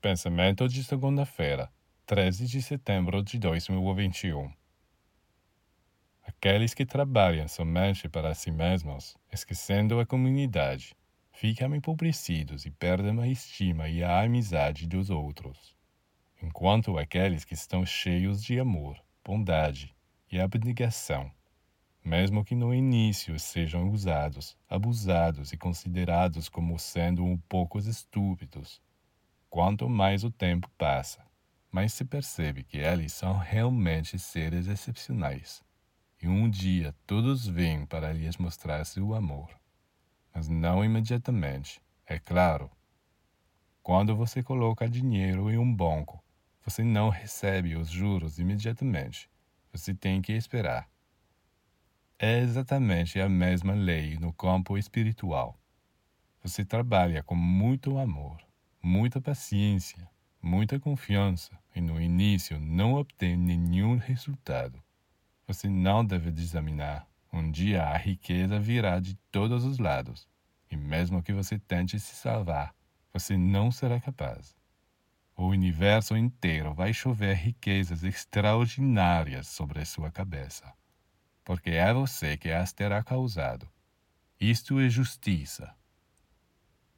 Pensamento de segunda-feira, 13 de setembro de 2021. Aqueles que trabalham somente para si mesmos, esquecendo a comunidade, ficam empobrecidos e perdem a estima e a amizade dos outros. Enquanto aqueles que estão cheios de amor, bondade e abnegação, mesmo que no início sejam usados, abusados e considerados como sendo um pouco estúpidos, Quanto mais o tempo passa, mais se percebe que eles são realmente seres excepcionais. E um dia todos vêm para lhes mostrar seu amor. Mas não imediatamente, é claro. Quando você coloca dinheiro em um banco, você não recebe os juros imediatamente. Você tem que esperar. É exatamente a mesma lei no campo espiritual. Você trabalha com muito amor muita paciência, muita confiança e no início não obtém nenhum resultado. Você não deve desaminar. Um dia a riqueza virá de todos os lados, e mesmo que você tente se salvar, você não será capaz. O universo inteiro vai chover riquezas extraordinárias sobre a sua cabeça, porque é você que as terá causado. Isto é justiça